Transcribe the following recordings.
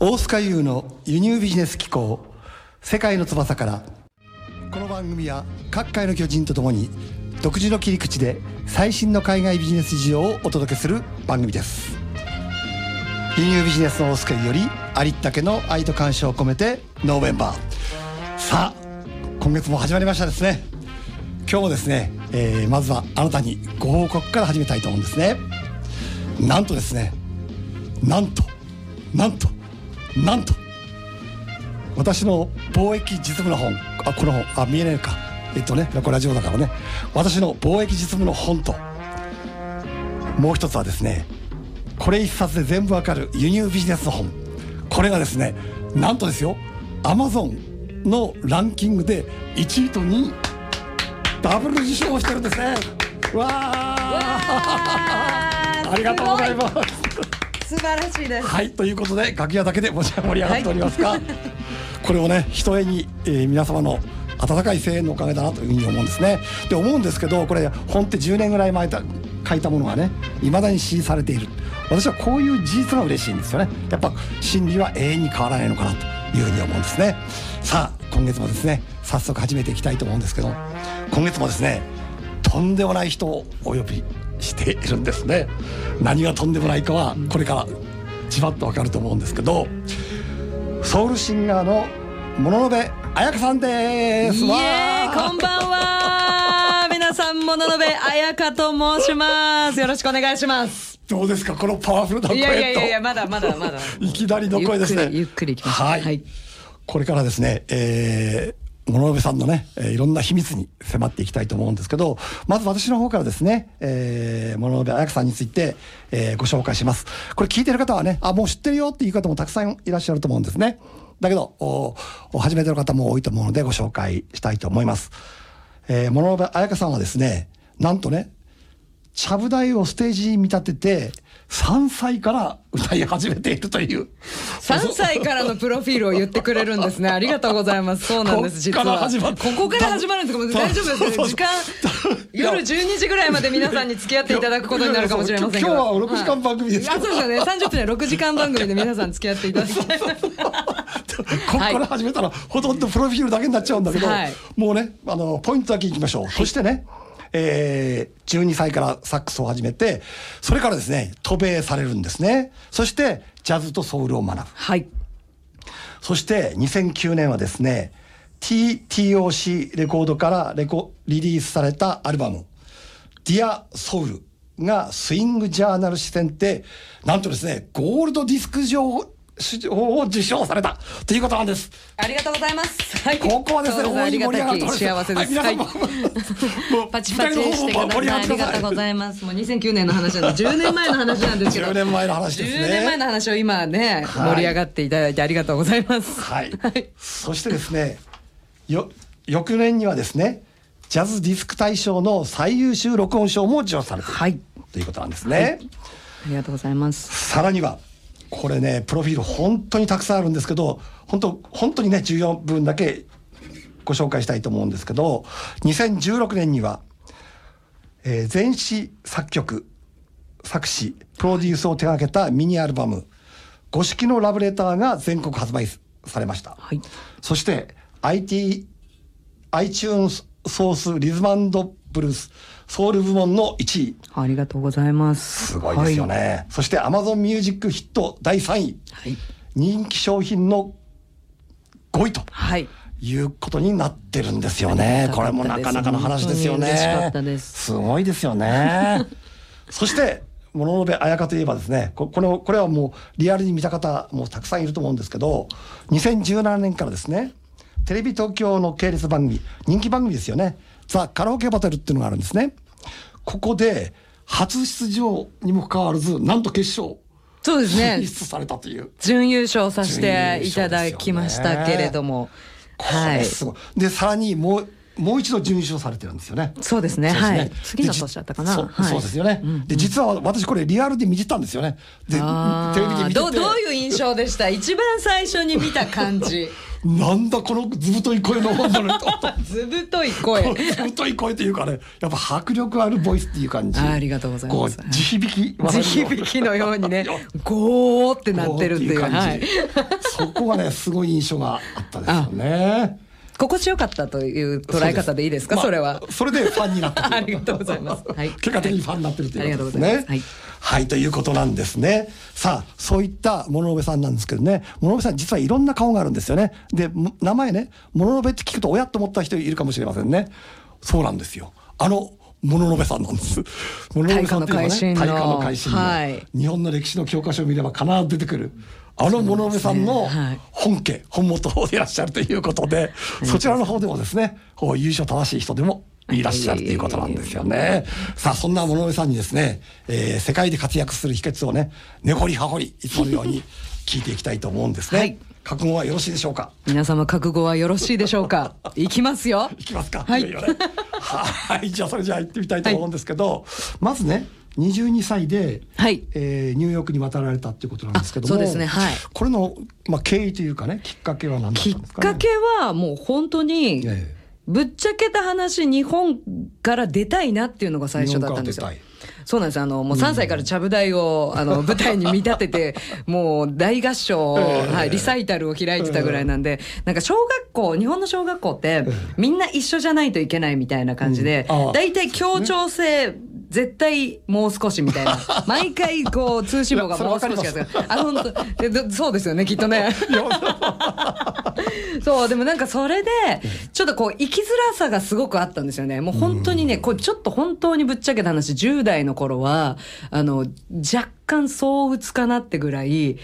大須賀優の輸入ビジネス機構世界の翼から。この番組は各界の巨人とともに独自の切り口で最新の海外ビジネス事情をお届けする番組です。輸入ビジネスの大須賀よりありったけの愛と感謝を込めてノーベンバー。さあ今月も始まりましたですね。今日もですね、えーまずはあなたにご報告から始めたいと思うんですね。なんとですねなんとなんとなんと私の貿易実務の本あこの本あ見えないか。えっとねこれラジオだからね。私の貿易実務の本ともう一つはですねこれ一冊で全部わかる輸入ビジネスの本。これがですねなんとですよアマゾンのランキングで1位と2位ダブル受賞してるんですね。わあありがとうございます素晴らしいです。はいということで楽屋だけでもちろん盛り上がっておりますが、これをねひとえに、えー皆様の温かい声援のおかげだなというふうに思うんですね。で思うんですけどこれ本って10年ぐらい前だ書いたものがねいまだに支持されている。私はこういう事実が嬉しいんですよね。やっぱ真理は永遠に変わらないのかなというふうに思うんですね。さあ今月もですね早速始めていきたいと思うんですけど今月もですねとんでもない人をお呼びしているんですね。何がとんでもないかはこれからじわっとわかると思うんですけどソウルシンガーの物部彩香さんです。イわエこんばんは。皆さん、もののべ彩香と申します。よろしくお願いします。どうですかこのパワフルな声いと。やいやいやいや、まだまだまだ。いきなりの声ですね。ゆっくりゆっくりいきましょう。はい、はい。これからですね、えー、物部さんのね、えーいろんな秘密に迫っていきたいと思うんですけど、まず私の方からですね、えー、物部彩香さんについて、えーご紹介します。これ聞いてる方はね、あ、もう知ってるよっていう方もたくさんいらっしゃると思うんですね。だけど、お初めての方も多いと思うのでご紹介したいと思います。えー、物部彩香さんはですね、なんとね、ちゃぶ台をステージに見立てて、3歳から歌い始めているという。3歳からのプロフィールを言ってくれるんですね。ありがとうございます。そうなんです、実こっからは。始まっここから始まるんですか大丈夫ですね。時間、夜12時ぐらいまで皆さんに付き合っていただくことになるかもしれません。今日は6時間番組ですよはいあ、そうですよね。30分で6時間番組で皆さん付き合っていただきたい。ここから始めたら、ほとんどプロフィールだけになっちゃうんだけど、はいもうねあのポイントだけいきましょう、そしてね、えー、12歳からサックスを始めてそれからですね渡米されるんですねそしてジャズとソウルを学ぶはい。そして2009年はですね TTOC レコードからレコリリースされたアルバム「Dear Soul」がスイングジャーナル誌選定なんとですねゴールドディスク賞を受賞されたということなんです。ありがとうございます。はい。ここはですね、大いに盛り上がっておりたきます幸せです。はい、も、も うパチパチしてください。ありがとうございます。もう2009年の話なんで、10年前の話なんですけど。10年前の話ですね10年前の話を今ね、はい盛り上がっていただいてありがとうございます。はい。そしてですね、よ、翌年にはですね、ジャズディスク大賞の最優秀録音賞も受賞されている、はいということなんですね。ありがとうございます。さらには、これね、プロフィール本当にたくさんあるんですけど、本当、本当にね、14分だけご紹介したいと思うんですけど、2016年には、えー全詞作曲、作詞、プロデュースを手掛けたミニアルバム、五色のラブレターが全国発売されました。はい。そして IT、iTunes ソースリズムブルースソウル部門の1位。ありがとうございます。すごいですよね。そして Amazon Music ヒット第3位。はい。人気商品の5位とはい。いうことになってるんですよね。これもなかなかの話ですよね。すすごいですよね。そして、物部彩香といえばですね、ここれをこれはもうリアルに見た方もたくさんいると思うんですけど、2017年からですね、テレビ東京の系列番組、人気番組ですよね、ザ・カラオケバトルっていうのがあるんですね。ここで、初出場にもかかわらず、なんと決勝、そうですね進。出されたという。準優勝させていただきましたけれども。こはい。れすごい。で、さらにもう、もう一度準優勝されてるんですよね。そうですね。すはい。次の年だったかな。そそうですよね。で、実は私これリアルで見てたんですよね。で、テレビで見てて。どうどういう印象でした？一番最初に見た感じなんだこのずぶとい声の女の人ずぶと い声。ずぶとい声というかねやっぱ迫力あるボイスっていう感じあありがとうございます。地響き地響きのようにね ゴーってなってるっていう。感じ、はい、そこがねすごい印象があったですよね。心地よかったという捉え方でいいですか？そ,、れは。まあそれでファンになった ありがとうございます。はい。結果的にファンになってるということですね。ありがとうございますはい、ということなんですね。さあそういった物部さんなんですけどね。物部さん実はいろんな顔があるんですよね。でも名前ね物部って聞くと親と思った人いるかもしれませんね。そうなんですよ。あの物部さんなんです。物部さんっていうのはね、大大化化の改新の、はい。日本の歴史の教科書を見れば必ず出てくる。あの物部さんのそうですねはい。本家、本元でいらっしゃるということで、そちらの方でもですね、優勝正しい人でもいらっしゃるということなんですよね。さあ、そんな物部さんにですね、えー世界で活躍する秘訣をね、根掘り葉掘り、いつものように聞いていきたいと思うんですね。はい。覚悟はよろしいでしょうか？皆様覚悟はよろしいでしょうか？いきますよ。いきますか？はい。ね。はい、じゃあそれじゃあ行ってみたいと思うんですけど、まずね、22歳で、はい。えーニューヨークに渡られたっていうことなんですけども、あそうですねはい。これの、まあ、経緯というかね、きっかけは何だったきっんですか、ね、かけはもう本当にええぶっちゃけた話日本から出たいなっていうのが最初だったんですよ。そうなんですあのもう3歳からちゃぶ台をあの舞台に見立ててもう大合唱 はい、リサイタルを開いてたぐらいなんでなんか小学校日本の小学校ってみんな一緒じゃないといけないみたいな感じで大体協調性絶対もう少しみたいな。毎回こう通信簿がもう少しやつあ本当。そうですよねきっとね。そう、でもなんかそれで、ちょっとこう、生きづらさがすごくあったんですよね。もう本当にね、こう、ちょっと本当にぶっちゃけた話、10代の頃は、あの、若干躁鬱かなってぐらい、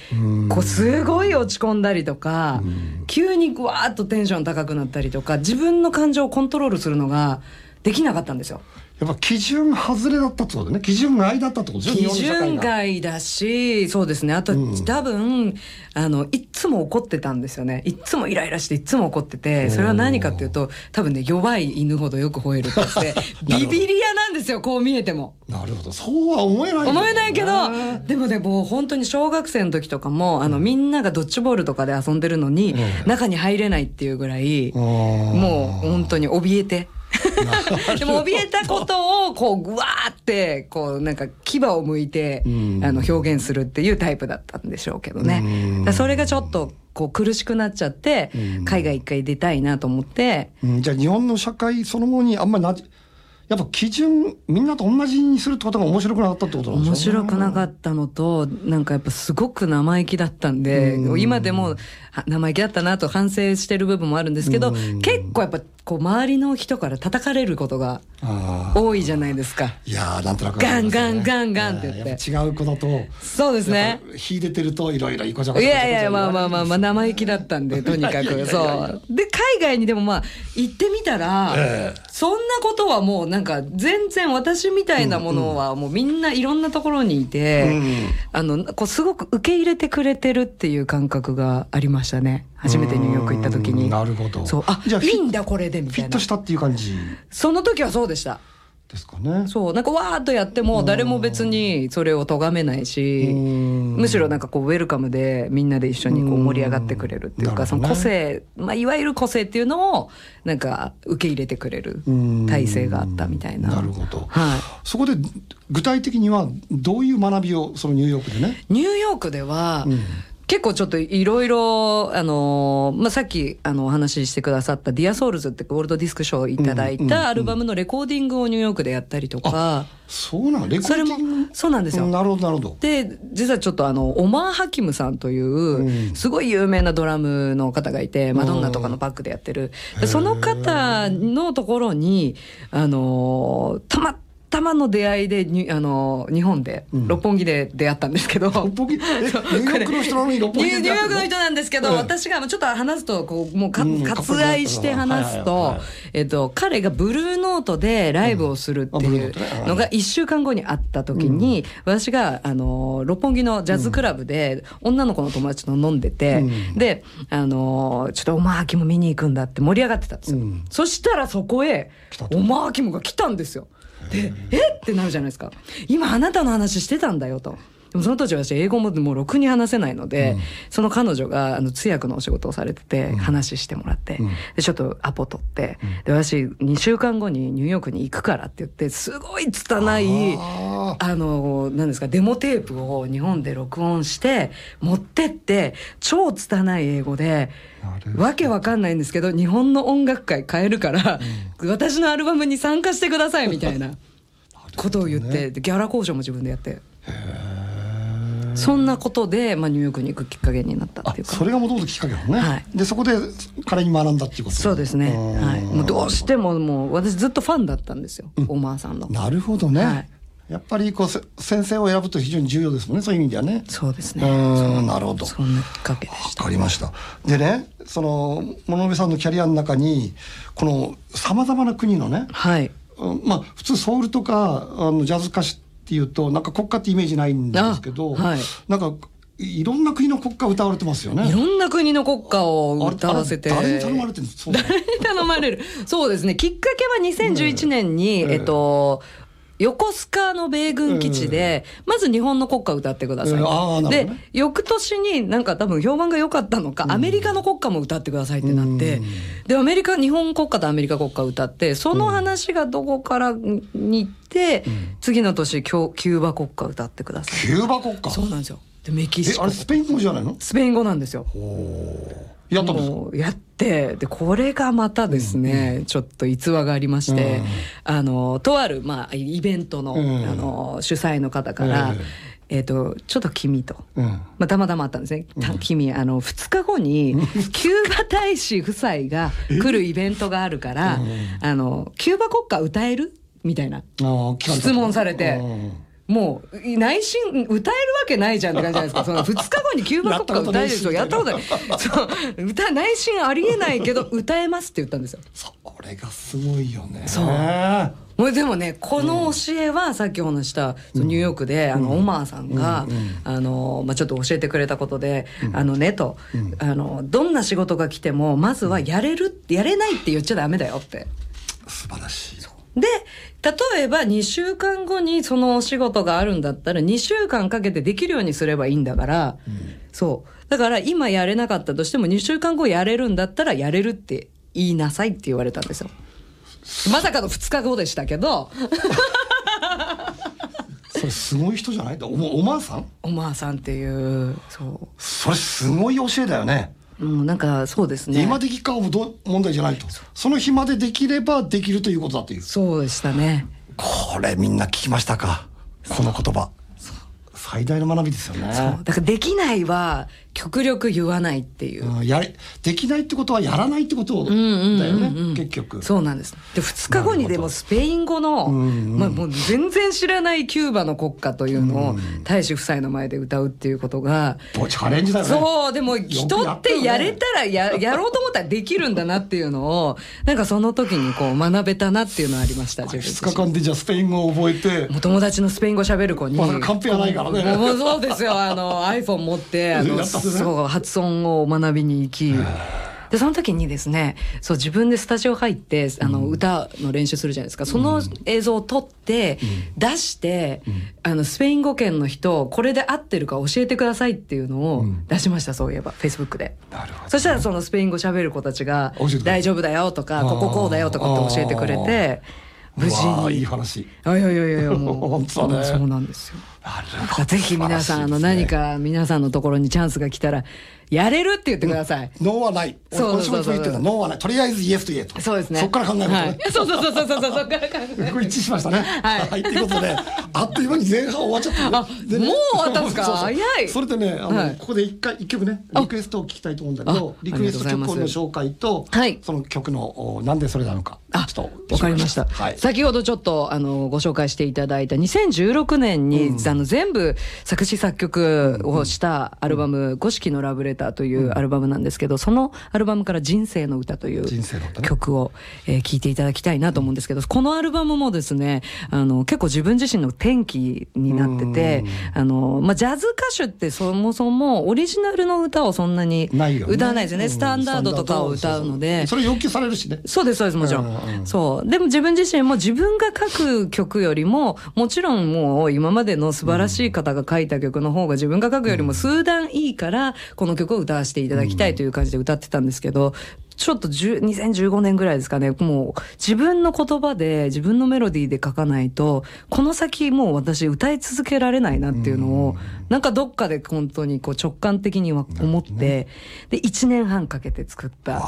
こう、すごい落ち込んだりとか、急にぐわーっとテンション高くなったりとか、自分の感情をコントロールするのができなかったんですよ。やっぱ基準外れだったってことね。基準外だったってこと基準外だし、そうですね。あと、多分、あの、いっつも怒ってたんですよね。いっつもイライラして、いっつも怒ってて、それは何かっていうと、多分ね、弱い犬ほどよく吠えるって言って、ビビリアなんですよ、こう見えても。なるほど。そうは思えない、思えないけどね、でもね、もう本当に小学生の時とかも、あの、みんながドッジボールとかで遊んでるのに、中に入れないっていうぐらい、もう本当に怯えて。でも怯えたことをこうぐわーってこうなんか牙を向いてあの表現するっていうタイプだったんでしょうけどね。それがちょっとこう苦しくなっちゃって海外一回出たいなと思って。うん。じゃあ日本の社会そのものにあんまりなじやっぱ基準みんなと同じにするってことが面白くなかったってことなんで面すよね。白くなかったのとなんかやっぱすごく生意気だったんで今でもは生意気だったなと反省してる部分もあるんですけど結構やっぱこう周りの人から叩かれることが多いじゃないですか。いやーなんとなくガンガンガンガンって言って。違うこととそうですね。秀でてるといろいろいこちゃこいちゃこちゃこちゃ。やいや、まあまあまあまあ、生意気だったんで、とにかく。そう。で、海外にでもまあ、行ってみたら、ええ。そんなことはもうなんか、全然私みたいなものはもうみんないろんなところにいて、うん。あの、こう、すごく受け入れてくれてるっていう感覚がありましたね。初めてニューヨーク行った時に。うんなるほどそう。あ、じゃあフィいいんだこれで、みたいなフィット。したっていう感じその時はそうでした。ですかねそう。なんかわーっとやっても、誰も別にそれを咎めないし、うんむしろなんかこうウェルカムでみんなで一緒にこう盛り上がってくれるっていうか、うんその個性、まあいわゆる個性っていうのをなんか受け入れてくれるうん体制があったみたいな。なるほど、はい。そこで具体的にはどういう学びをそのニューヨークでね？ニューヨークでは、うん結構ちょっといろいろ、あのーまあ、さっきあのお話ししてくださった Dear Souls ってゴールドディスク賞をいただいうんうんうんたアルバムのレコーディングをニューヨークでやったりとか、そうなのレコーそれもディング、そうなんですよ。なるほどなるほど。で実はちょっとあのオマー・ハキムさんといううん。すごい有名なドラムの方がいて、マドンナとかのバックでやってる。でその方のところにあのたまたまの出会いでにあの日本で、六本木で出会ったんですけど。六本木？え ニューヨークの人なのに六本木ニューニューヨークの人なんですけど、うん私がちょっと話すとこうもうか、うん割愛して話すと、はいはいはいえっと、彼がブルーノートでライブをするっていうのが1週間後にあった時に、私があの六本木のジャズクラブで女の子の友達と飲んでて、うん。であのちょっとおまーきも見に行くんだって盛り上がってたんですよ、うん。そしたらそこへおまーきもが来たんですよでえ？ってなるじゃないですか。今あなたの話してたんだよと。でもその当時私英語ももうろくに話せないので、うん。その彼女があの通訳のお仕事をされてて、話してもらって、うん。でちょっとアポ取って、で私2週間後にニューヨークに行くからって言ってすごい拙いああの何ですかデモテープを日本で録音して持ってって超拙い英語でわけわかんないんですけど日本の音楽界変えるから、私のアルバムに参加してくださいみたいな ことを言って、でギャラ交渉も自分でやってそんなことで、まあ、ニューヨークに行くきっかけになったあっていうか。それがもともときっかけなのね、はい。でそこで彼に学んだっていうことそうですね、ん。はい、もうどうしてももう私ずっとファンだったんですよ、オマーさんの。なるほどね、はい。やっぱりこうせ先生を選ぶと非常に重要ですもんねそういう意味ではね。そうですうねんなるほど。そんなきっかけでした。わかりました。でねその物部さんのキャリアの中にこのさまざまな国のね、はい。うんまあ普通ソウルとかあのジャズ歌手っていうとなんか国歌ってイメージないんですけど、あはい。なんかいろんな国の国歌歌われてますよね。いろんな国の国歌を歌わせて。誰に頼まれてるんですかそうだ誰に頼まれる？そうですね。きっかけは2011年に、ええ。えっと横須賀の米軍基地で、まず日本の国歌を歌ってください。でね、翌年になんか多分評判が良かったのか、アメリカの国歌も歌ってくださいってなって、で、アメリカ、日本国歌とアメリカ国歌を歌って、その話がどこからに行って、次の年、キョキューバ国歌を歌ってください。キューバ国歌？そうなんですよ。で、メキシコえあれ。スペイン語じゃないの？スペイン語なんですよ。やったんですやってでこれがまたですね、ちょっと逸話がありまして、うん。あのとある、まあ、イベントの,、うん。あの主催の方から、ええ。っとちょっと君と。うん。まあ、たまたまあったんですね。た君、あの、2日後に、キューバ大使夫妻が来るイベントがあるから、あの、キューバ国歌歌える？みたいな。質問されて。うんもう内心歌えるわけないじゃんって感じじゃないですか。その 2日後にキューバ国歌歌えるでしょ。ややったここととない。そう歌内心ありえないけど歌えますって言ったんですよ。それがすごいよね。そう。もうでもねこの教えはさっきお話したそのニューヨークで、あのオマーさんが、あのまあ、ちょっと教えてくれたことで、あのねと、あのどんな仕事が来てもまずはやれるやれないって言っちゃダメだよって。素晴らしい。で例えば2週間後にそのお仕事があるんだったら2週間かけてできるようにすればいいんだから、そう。だから今やれなかったとしても2週間後やれるんだったらやれるって言いなさいって言われたんですよ。まさかの2日後でしたけど。それすごい人じゃない？おおまわさん？おまあさんっていうそそれすごい教えだよね。うもうなんかそうですね。今できかはど問題じゃないと。その日までできればできるということだという。そうでしたね。これみんな聞きましたか？この言葉。最大の学びですよね。そう。だからできないは極力言わないっていう、うんやれできないってことはやらないってことだよね、結局。そうなんです。で2日後にでもスペイン語の、んまあ、もう全然知らないキューバの国歌というのを大使夫妻の前で歌うっていうことが、もうチャレンジだよね。そうでも人やってやれたらや やろうと思ったらできるんだなっていうのをなんかその時にこう学べたなっていうのはありました自分自2日間でじゃあスペイン語を覚えてもう友達のスペイン語喋る子に、まだカンペはないからね。もうそうですよ。あの iPhone 持ってあの、そう発音を学びに行きでその時にですねそう自分でスタジオ入ってあの、歌の練習するじゃないですか。その映像を撮って、出して、あのスペイン語圏の人これで合ってるか教えてくださいっていうのを出しました、そういえばフェイスブックで。なるほど。そしたらそのスペイン語喋る子たちが教えてくれ「大丈夫だよ」とか「こここうだよ」とかって教えてくれて無事うわーいいに。話いやいやいやいやもう 本当だねそうなんですよ。ぜひ皆さん、あの、何か皆さんのところにチャンスが来たら、やれるって言ってください。ノーはない。そうそうそうそう。ノーはない。とりあえずイエスと言えと。そうですね。そっから考えると。ね、はい。そうそうそうそうそう、そっから考えこれ一致しましたね。はい。はい、ということで、あっという間に前半終わっちゃったね。あもう終わったんですか？早い。それでね、あの、はい。ここで一回、一曲ね、リクエストを聞きたいと思うんだけどあ、リクエスト曲の紹介と、はい。その曲の、おなんでそれなのか、あちょっと。わかりました、はい。先ほどちょっとあのご紹介していただいた2016年に、あの全部作詞作曲をしたアルバム「五色のラブレター」というアルバムなんですけど、そのアルバムから「人生の歌」という曲を、えー聴いていただきたいなと思うんですけどこのアルバムもですねあの結構自分自身の転機になっててあの、まあ、ジャズ歌手ってそもそもオリジナルの歌をそんなに歌わないですよね。うん。スタンダードとかを歌うので。それ要求されるしね。そうです、そうです、もちろん。そう。でも自分自身も自分が書く曲よりも、もちろんもう今までの素素晴らしい方が書いた曲の方が自分が書くよりも数段いいからこの曲を歌わせていただきたいという感じで歌ってたんですけど、ちょっと10 2015年ぐらいですかね。もう自分の言葉で自分のメロディーで書かないとこの先もう私歌い続けられないなっていうのを、なんかどっかで本当にこう直感的には思って、で1年半かけて作った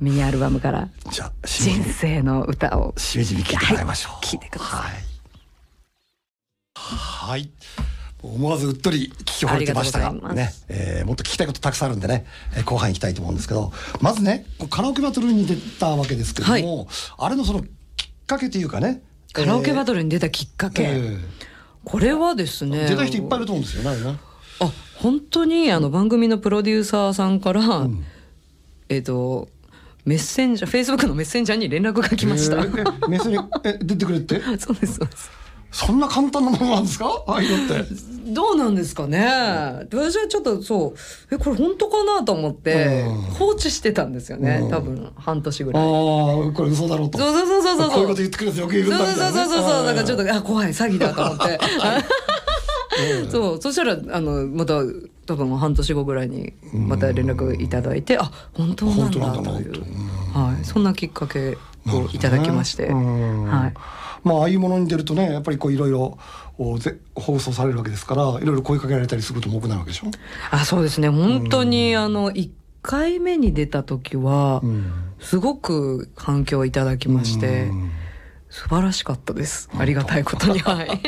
ミニアルバムからじゃあ「しみじみ人生の歌」をしみじみ聞いてもらいましょう、はい聞いてください。はい、はい思わずうっとり聞き惚れてましたが。ね、えーもっと聞きたいことたくさんあるんでね、えー後半行きたいと思うんですけど。まずねカラオケバトルに出たわけですけども、あれのそのきっかけというかね。カラオケバルトルに出たきっかけ、えこれはですねー出た人いっぱいいると思うんですよね。あ本当にあの番組のプロデューサーさんから、えっ、とメッセンジャーフェイスブックのメッセンジャーに連絡が来ました、えーえメスにえ出てくれって？そうですそうですそんな簡単なものなんですか？ああいうのって。どうなんですかね、私はちょっとそう。えこれ本当かなと思ってうん。放置してたんですよね、多分半年ぐああらい。これ嘘だろうと。そうそうそうそうそう。こういうこと言ってくるやつよくいるんだ。みたいな、ね、そうそうそうそうそう。だからちょっととあ怖い詐欺だと思って。そう。そしたらあのまた多分半年後ぐらいにまた連絡いただいてあ本当なん本当なんだだと。いうはい。そんなきっかけをいただきまして、うん。はい。まあああいうものに出るとねやっぱりこういろいろ放送されるわけですからいろいろ声かけられたりすることも多くなるわけでしょ、あそうですね。本当にあの1回目に出た時はうん。すごく反響をいただきましてうん。素晴らしかったです。ありがたいことに。はい。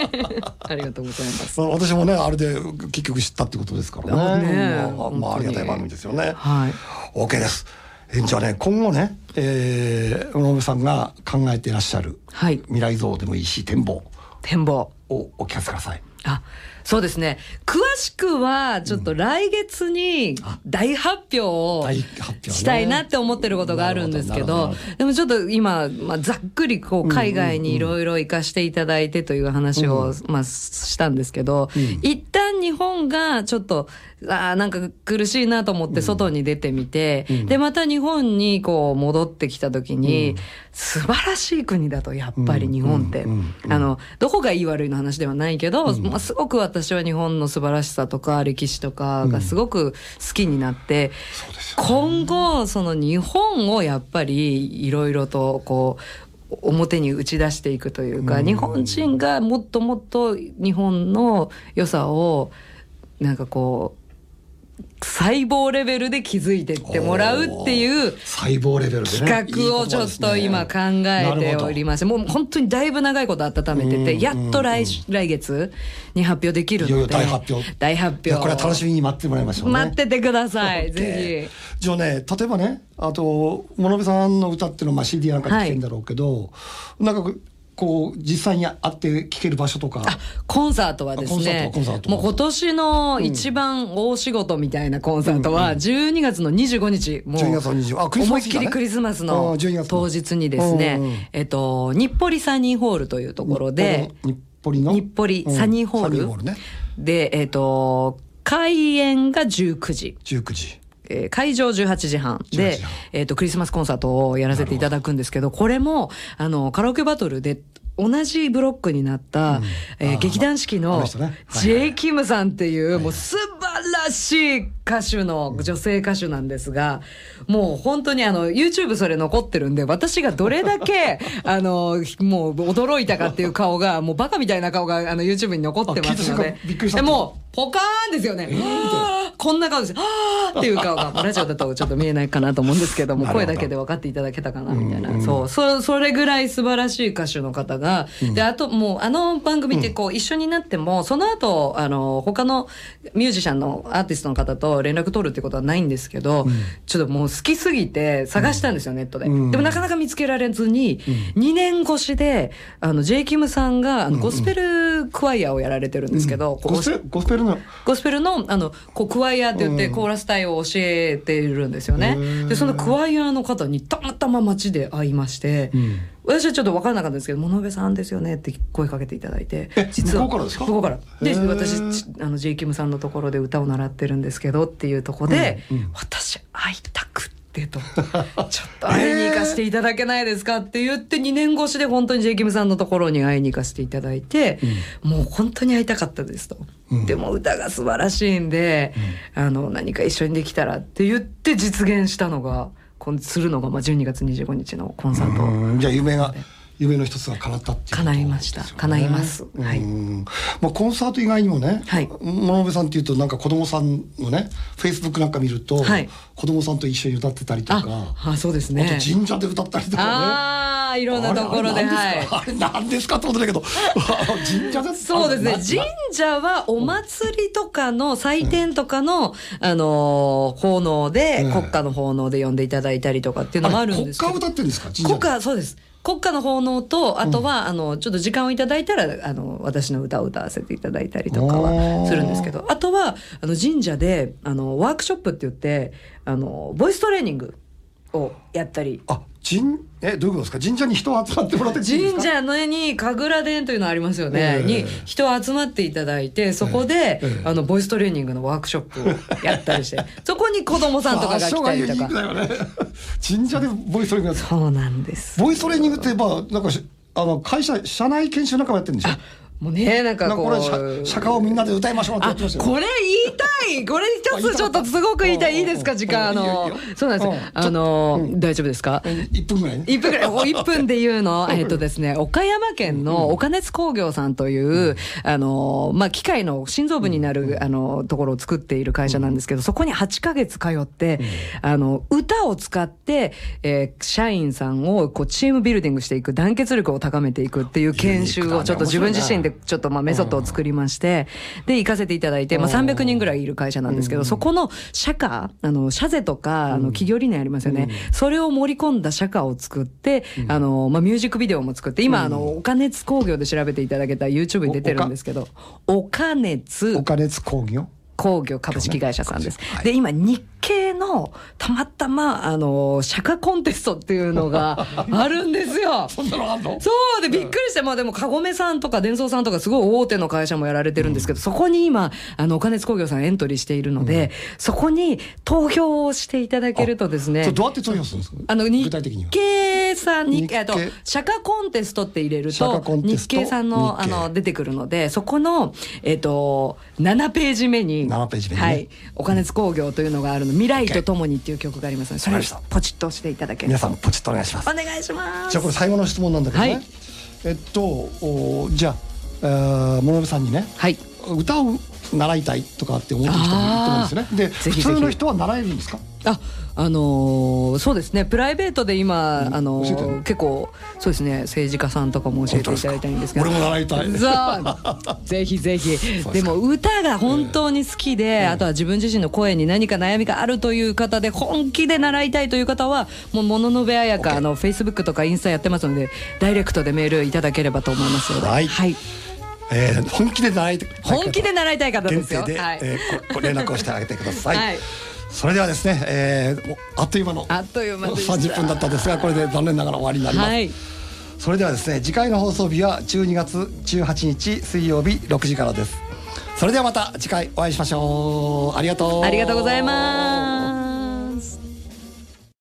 ありがとうございます。まあ私もねあれで結局知ったってことですからね。あね。えまあ、まあ、ありがたい番組ですよね。はい。OK です。えじゃあね今後ね、えー、野辺さんが考えていらっしゃるはい。未来像でもいいし展望。展望。をお聞かせください。あそうですね。詳しくはちょっと来月に大発表をしたいなって思ってることがあるんですけどでもちょっと今、まあ、ざっくりこう海外にいろいろ行かしていただいてという話を、まあ、したんですけど、一旦日本がちょっとあーなんか苦しいなと思って外に出てみて、でまた日本にこう戻ってきた時に、素晴らしい国だとやっぱり日本って、うん。うん。あのどこがいい悪いの話ではないけど、まあ、すごく私は日本の素晴らしさとか歴史とかがすごく好きになって、今後その日本をやっぱりいろいろとこう表に打ち出していくというか、日本人がもっともっと日本の良さをなんかこう細胞レベルで気づいてってもらうっていう細胞レベル企画をちょっと今考えておりまましてもう本当にだいぶ長いこと温めててやっと来来月に発表できるのでいよいよ大発表。大発表。これは楽しみに待ってもらいましょうね。待っててくださいぜじゃあね例えばねあと物部さんの歌っていうのはまあ CD なんかで聴けるんだろうけど、なんかこう実際に会って聴ける場所とか。ひコンサートはですね。もう今年の一番大仕事みたいなコンサートは12月の25日。もう12月の20あクリス思いっきりクリスマスあの12月の。当日にですね、えっと日暮里サニーホールというところで日暮里の？日暮里サニーホール,、うんサニーホールね。でえっ、と開演が19時。19時えー会場18時半18でえっとクリスマスコンサートをやらせていただくんですけどこれもあのカラオケバトルで同じブロックになった、えーあー劇団四季あの J. キムさんっていうもう素晴らしい歌手の女性歌手なんですがもう本当にあの YouTube それ残ってるんで私がどれだけ あのもう驚いたかっていう顔がもうバカみたいな顔があの YouTube に残ってますので。間びっくりした。でもうポカーンですよね。はあこんな顔です。あっていう顔が、ラジオだとちょっと見えないかなと思うんですけども、声だけで分かっていただけたかな、みたいな。そう、そ、それぐらい素晴らしい歌手の方が、で、あともう、あの番組ってこう、一緒になっても、その後、あの、他のミュージシャンのアーティストの方と連絡取るってことはないんですけど、ちょっともう好きすぎて探したんですよ、ネットで。でうん。もなかなか見つけられずに、2年越しで、あの、J. キムさんが、あの、ゴスペルクワイアをやられてるんですけど、ゴスペルの？ゴスペルの、あの、こう、クワイアって言って、うん。コーラス隊を教えているんですよね。で、そのクワイアの方にたまたま街で会いまして、ん私はちょっと分からなかったんですけど、物部さんですよねって声かけていただいてえ、実は。向こうからですか？向こうから。で、私、ちあの、J. キムさんのところで歌を習ってるんですけどっていうところで、私会いたくって。と ちょっと会いに行かせていただけないですかって言って2年越しで本当に J キムさんのところに会いに行かせていただいて、もう本当に会いたかったですと、うんでも歌が素晴らしいんで、あの何か一緒にできたらって言って実現したのがするのがまあ12月25日のコンサート。うんじゃあ夢が夢の一つが叶ったっていうこと叶いました。叶います。はい。うんまあコンサート以外にもね、はい。物部さんっていうとなんか子供さんのねフェイスブックなんか見ると、はい。子供さんと一緒に歌ってたりとか、ああそうですあねと神社で歌ったりとかね。ああいろんなところであれ何ですかあれ何ですかってことだけど 神社でそうですね。神社はお祭りとかの祭典とかの、あのー奉納で、うん国家の奉納で呼んでいただいたりとかっていうのもあるんですけど国歌を歌ってるんですか？神社で。国家そうです国家の奉納とあとは、あのちょっと時間をいただいたらあの私の歌を歌わせていただいたりとかはするんですけどあとはあの神社であのワークショップって言ってあのボイストレーニングをやったりあ神えどういうことですか？神社に人を集まってもらって神社の絵に神楽殿というのありますよね、ええ。に人集まっていただいてそこで、ええ。あのボイストレーニングのワークショップをやったりして。そこに子供さんとかが来たりとか。ね。神社でボイストレーニング。そうなんです。ボイストレーニングってまあなんかしあの会社社内研修なんかもやってるんでしょ？もうねなんかこう。なんかこれ釈釈迦をみんなで歌いましょうってやあってましたよ。これ言いたい。これ一つちょっとすごく言いたい。いいですか時間あの。そうなんです。ようん。あの大丈夫ですか？1分ぐらいね。1分ぐらい、お1分で言うの、えっとですね、岡山県の岡熱工業さんという、あの、まあ、機械の心臓部になる、あの、ところを作っている会社なんですけど、そこに8ヶ月通って、あの、歌を使って、えー社員さんを、こう、チームビルディングしていく、団結力を高めていくっていう研修を、ちょっと自分自身で、ちょっと、まあ、メソッドを作りまして、で、行かせていただいて、まあ、300人ぐらいいる会社なんですけど、そこの社歌、あの、社税とか、あの、企業理念ありますよね。それを盛り込んだ社歌を作って、あの、まあ、ミュージックビデオも作って、今、あの、お金津工業で調べていただけたら YouTube に出てるんですけど、お金津お金津工業？工業株式会社さんです。はい。で、今、日系の、たまたま、あの、釈迦コンテストっていうのが あるんですよ。そんなのあんの？そうで、びっくりして、まあでも、かごめさんとか、伝送さんとか、すごい大手の会社もやられてるんですけど、そこに今、あの、お金津工業さんエントリーしているので、そこに投票をしていただけるとですねどうやって投票するんですか？あの、日具体的には。経さんに、日っと、釈迦コンテストって入れると日経さんの、あの、出てくるので、そこの、えっと、7ページ目に、7ページ目にね。はい、お金津工業というのがあるの、未来とともにっていう曲がありますので、それポチッと押していただけ皆さんポチッとお願いします。お願いします。じゃあこれ最後の質問なんだけどね、はい。えっとおじゃあえー諸部さんにね。はい。歌を習いたいとかって思ってる人もいると思うんですよね。でぜひぜひ。普通の人は習えるんですか？あ、あのーそうですね。プライベートで今、あのー結構そうですね。政治家さんとかも教えていただいたいんですけど。俺も習いたい。ぜひぜひ。でも歌が本当に好きで、あとは自分自身の声に何か悩みがあるという方で本気で習いたいという方はもう「もののべあやか」あのフェイスブックとかインスタやってますのでダイレクトでメールいただければと思いますので、はいえー本気で習いたい方本気で習いたい方ですよ。限定で、はい。えーご ご連絡をしてあげてください、はい。それではですね、えーあっという間のあっという間でした。30分だったんですがこれで残念ながら終わりになります、はい。それではですね次回の放送日は12月18日水曜日6時からです。それではまた次回お会いしましょう。ありがとう。ありがとうございます。